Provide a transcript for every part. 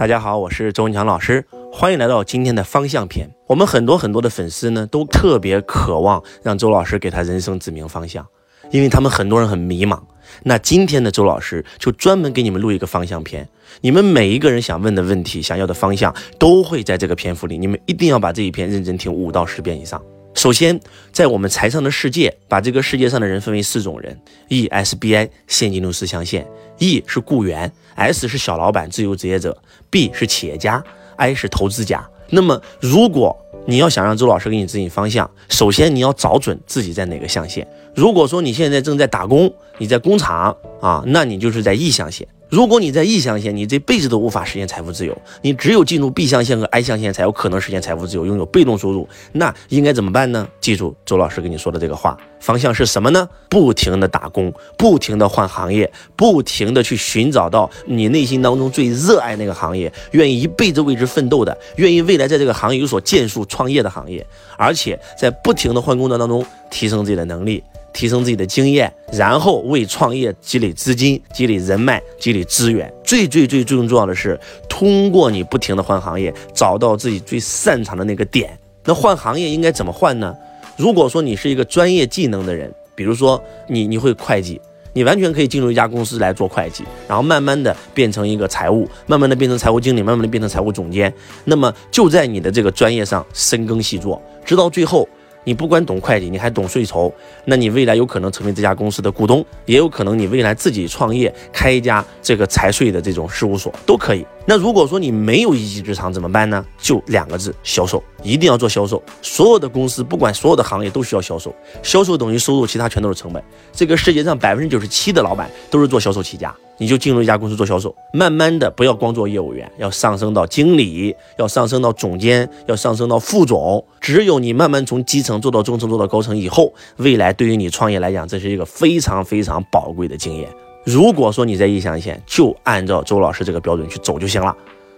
大家好，我是周文强老师，欢迎来到今天的方向篇。我们很多很多的粉丝呢，都特别渴望让周老师给他人生指明方向，因为他们很多人很迷茫。那今天的周老师就专门给你们录一个方向篇，你们每一个人想问的问题、想要的方向，都会在这个篇幅里。你们一定要把这一篇认真听五到十遍以上。首先，在我们财商的世界，把这个世界上的人分为四种人：E S B I 现金流四象限，E 是雇员，S 是小老板、自由职业者，B 是企业家，I 是投资家。那么，如果你要想让周老师给你指引方向，首先你要找准自己在哪个象限。如果说你现在正在打工，你在工厂啊，那你就是在 E 象限。如果你在 E 象限，你这辈子都无法实现财富自由，你只有进入 B 象限和 I 象限才有可能实现财富自由，拥有被动收入。那应该怎么办呢？记住周老师跟你说的这个话，方向是什么呢？不停的打工，不停的换行业，不停的去寻找到你内心当中最热爱那个行业，愿意一辈子为之奋斗的，愿意未来在这个行业有所建树、创业的行业，而且在不停的换工作当中提升自己的能力。提升自己的经验，然后为创业积累资金、积累人脉、积累资源。最最最最重要的是，通过你不停的换行业，找到自己最擅长的那个点。那换行业应该怎么换呢？如果说你是一个专业技能的人，比如说你你会会计，你完全可以进入一家公司来做会计，然后慢慢的变成一个财务，慢慢的变成财务经理，慢慢的变成财务总监。那么就在你的这个专业上深耕细作，直到最后。你不管懂会计，你还懂税收，那你未来有可能成为这家公司的股东，也有可能你未来自己创业开一家这个财税的这种事务所都可以。那如果说你没有一技之长怎么办呢？就两个字：销售，一定要做销售。所有的公司，不管所有的行业都需要销售，销售等于收入，其他全都是成本。这个世界上百分之九十七的老板都是做销售起家。你就进入一家公司做销售，慢慢的不要光做业务员，要上升到经理，要上升到总监，要上升到副总。只有你慢慢从基层做到中层，做到高层以后，未来对于你创业来讲，这是一个非常非常宝贵的经验。如果说你在一象限，就按照周老师这个标准去走就行了，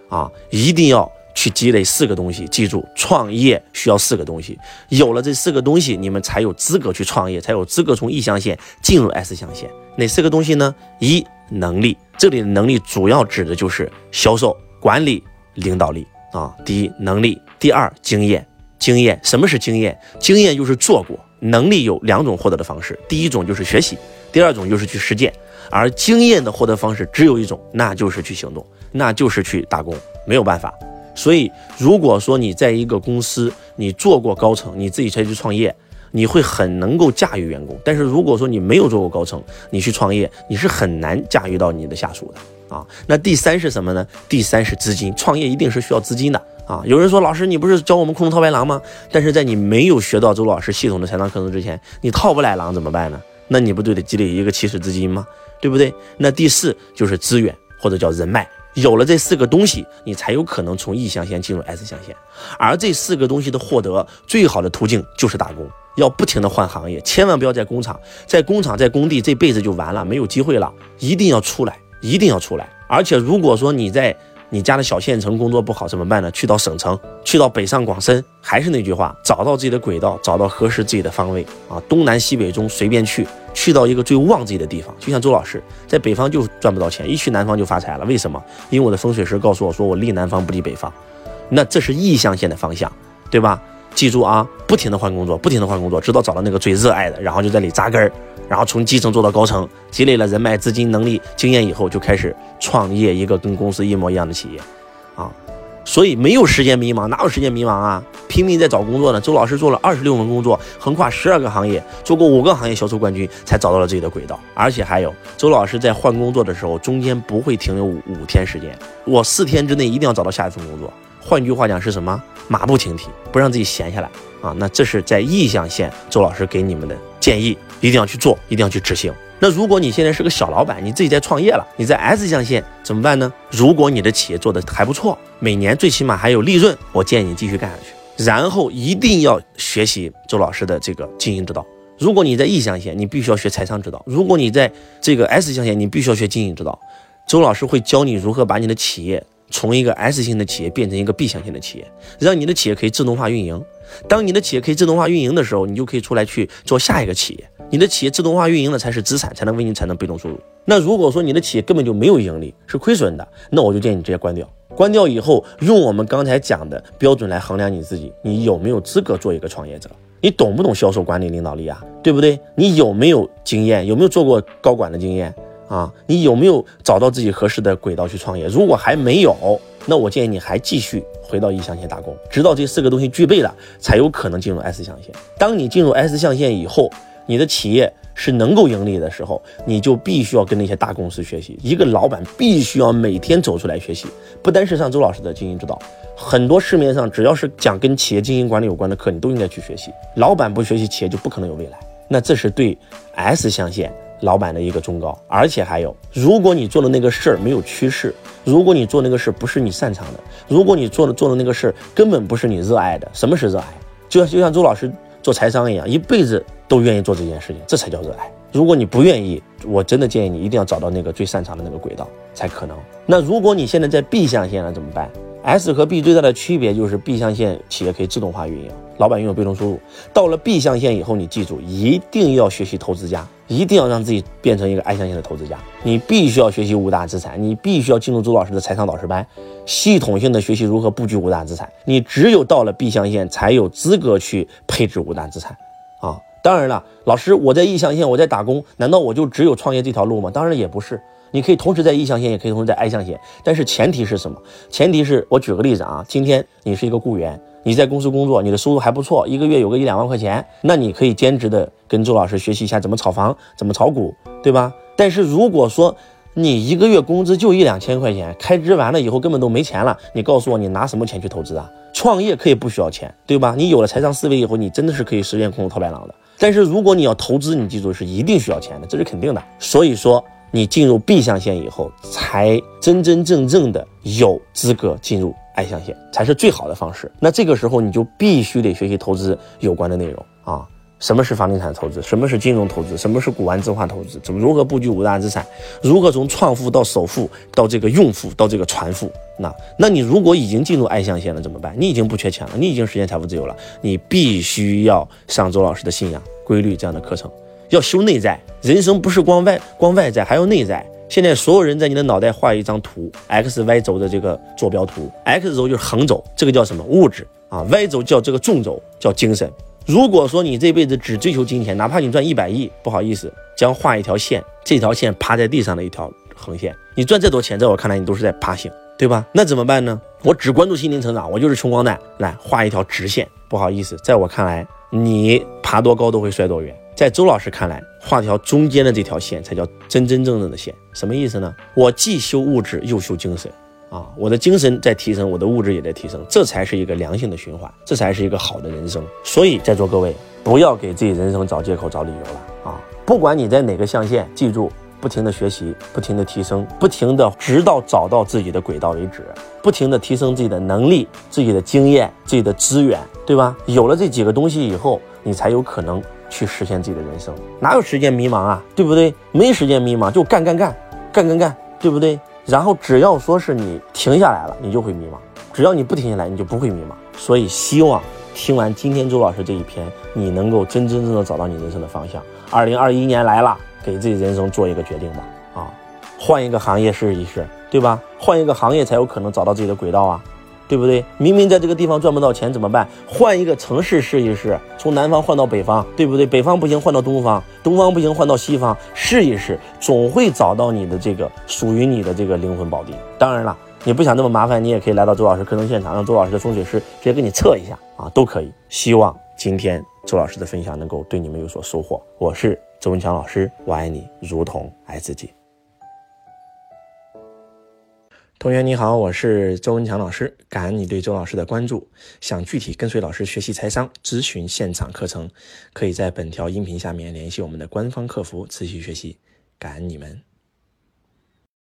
啊，一定要去积累四个东西。记住，创业需要四个东西，有了这四个东西，你们才有资格去创业，才有资格从 E 象限进入 S 象限。哪四个东西呢？一能力，这里的能力主要指的就是销售、管理、领导力啊。第一，能力；第二，经验。经验，什么是经验？经验就是做过。能力有两种获得的方式，第一种就是学习，第二种就是去实践。而经验的获得方式只有一种，那就是去行动，那就是去打工，没有办法。所以，如果说你在一个公司，你做过高层，你自己才去创业。你会很能够驾驭员工，但是如果说你没有做过高层，你去创业，你是很难驾驭到你的下属的啊。那第三是什么呢？第三是资金，创业一定是需要资金的啊。有人说，老师你不是教我们空中套白狼吗？但是在你没有学到周老师系统的财商课程之前，你套不来狼怎么办呢？那你不就得积累一个起始资金吗？对不对？那第四就是资源或者叫人脉。有了这四个东西，你才有可能从 E 象限进入 S 象限。而这四个东西的获得，最好的途径就是打工，要不停的换行业，千万不要在工厂，在工厂在工地这辈子就完了，没有机会了。一定要出来，一定要出来。而且如果说你在你家的小县城工作不好怎么办呢？去到省城，去到北上广深，还是那句话，找到自己的轨道，找到合适自己的方位啊，东南西北中随便去。去到一个最旺自己的地方，就像周老师在北方就赚不到钱，一去南方就发财了。为什么？因为我的风水师告诉我说，我立南方不立北方。那这是意象线的方向，对吧？记住啊，不停的换工作，不停的换工作，直到找到那个最热爱的，然后就在里扎根儿，然后从基层做到高层，积累了人脉、资金、能力、经验以后，就开始创业一个跟公司一模一样的企业，啊。所以没有时间迷茫，哪有时间迷茫啊？拼命在找工作呢。周老师做了二十六份工作，横跨十二个行业，做过五个行业销售冠军，才找到了自己的轨道。而且还有，周老师在换工作的时候，中间不会停留五五天时间，我四天之内一定要找到下一份工作。换句话讲是什么？马不停蹄，不让自己闲下来啊。那这是在意向线，周老师给你们的建议，一定要去做，一定要去执行。那如果你现在是个小老板，你自己在创业了，你在 S 象限怎么办呢？如果你的企业做的还不错，每年最起码还有利润，我建议你继续干下去。然后一定要学习周老师的这个经营之道。如果你在 E 象限，你必须要学财商之道；如果你在这个 S 象限，你必须要学经营之道。周老师会教你如何把你的企业从一个 S 型的企业变成一个 B 象限的企业，让你的企业可以自动化运营。当你的企业可以自动化运营的时候，你就可以出来去做下一个企业。你的企业自动化运营的才是资产，才能为你产生被动收入。那如果说你的企业根本就没有盈利，是亏损的，那我就建议你直接关掉关掉以后，用我们刚才讲的标准来衡量你自己，你有没有资格做一个创业者？你懂不懂销售管理领导力啊？对不对？你有没有经验？有没有做过高管的经验啊？你有没有找到自己合适的轨道去创业？如果还没有，那我建议你还继续回到 E 象限打工，直到这四个东西具备了，才有可能进入 S 象限。当你进入 S 象限以后，你的企业是能够盈利的时候，你就必须要跟那些大公司学习。一个老板必须要每天走出来学习，不单是上周老师的经营之道，很多市面上只要是讲跟企业经营管理有关的课，你都应该去学习。老板不学习，企业就不可能有未来。那这是对 S 象限老板的一个忠告。而且还有，如果你做的那个事儿没有趋势，如果你做那个事不是你擅长的，如果你做的做的那个事儿根本不是你热爱的，什么是热爱？就就像周老师做财商一样，一辈子都愿意做这件事情，这才叫热爱。如果你不愿意，我真的建议你一定要找到那个最擅长的那个轨道才可能。那如果你现在在 B 象限了怎么办？S 和 B 最大的区别就是 B 象限企业可以自动化运营，老板拥有被动收入。到了 B 象限以后，你记住一定要学习投资家，一定要让自己变成一个 I 象限的投资家。你必须要学习五大资产，你必须要进入周老师的财商导师班，系统性的学习如何布局五大资产。你只有到了 B 象限，才有资格去配置五大资产啊。当然了，老师，我在 E 象限，我在打工，难道我就只有创业这条路吗？当然也不是，你可以同时在 E 象限，也可以同时在 I 象限。但是前提是什么？前提是我举个例子啊，今天你是一个雇员，你在公司工作，你的收入还不错，一个月有个一两万块钱，那你可以兼职的跟周老师学习一下怎么炒房，怎么炒股，对吧？但是如果说你一个月工资就一两千块钱，开支完了以后根本都没钱了，你告诉我你拿什么钱去投资啊？创业可以不需要钱，对吧？你有了财商思维以后，你真的是可以实现空手套白狼的。但是如果你要投资，你记住是一定需要钱的，这是肯定的。所以说，你进入 B 象限以后，才真真正正的有资格进入 I 象限，才是最好的方式。那这个时候你就必须得学习投资有关的内容啊。什么是房地产投资？什么是金融投资？什么是古玩字画投资？怎么如何布局五大资产？如何从创富到首富，到这个用富，到这个传富？那那你如果已经进入爱象限了怎么办？你已经不缺钱了，你已经实现财富自由了，你必须要上周老师的信仰规律这样的课程，要修内在。人生不是光外光外在，还要内在。现在所有人在你的脑袋画一张图，x y 轴的这个坐标图，x 轴就是横轴，这个叫什么物质啊？y 轴叫这个纵轴叫精神。如果说你这辈子只追求金钱，哪怕你赚一百亿，不好意思，将画一条线，这条线趴在地上的一条横线。你赚再多钱，在我看来，你都是在爬行，对吧？那怎么办呢？我只关注心灵成长，我就是穷光蛋，来画一条直线。不好意思，在我看来，你爬多高都会摔多远。在周老师看来，画条中间的这条线才叫真真正正的线。什么意思呢？我既修物质，又修精神。啊，我的精神在提升，我的物质也在提升，这才是一个良性的循环，这才是一个好的人生。所以，在座各位不要给自己人生找借口、找理由了啊！不管你在哪个象限，记住，不停的学习，不停的提升，不停的直到找到自己的轨道为止，不停的提升自己的能力、自己的经验、自己的资源，对吧？有了这几个东西以后，你才有可能去实现自己的人生。哪有时间迷茫啊？对不对？没时间迷茫，就干干干，干干干，对不对？然后只要说是你停下来了，你就会迷茫；只要你不停下来，你就不会迷茫。所以希望听完今天周老师这一篇，你能够真真正正找到你人生的方向。二零二一年来了，给自己人生做一个决定吧！啊，换一个行业试一试，对吧？换一个行业才有可能找到自己的轨道啊。对不对？明明在这个地方赚不到钱怎么办？换一个城市试一试，从南方换到北方，对不对？北方不行，换到东方；东方不行，换到西方，试一试，总会找到你的这个属于你的这个灵魂宝地。当然了，你不想那么麻烦，你也可以来到周老师课程现场，让周老师的风水师直接给你测一下啊，都可以。希望今天周老师的分享能够对你们有所收获。我是周文强老师，我爱你如同爱自己。同学你好，我是周文强老师，感恩你对周老师的关注。想具体跟随老师学习财商、咨询现场课程，可以在本条音频下面联系我们的官方客服，持续学习。感恩你们。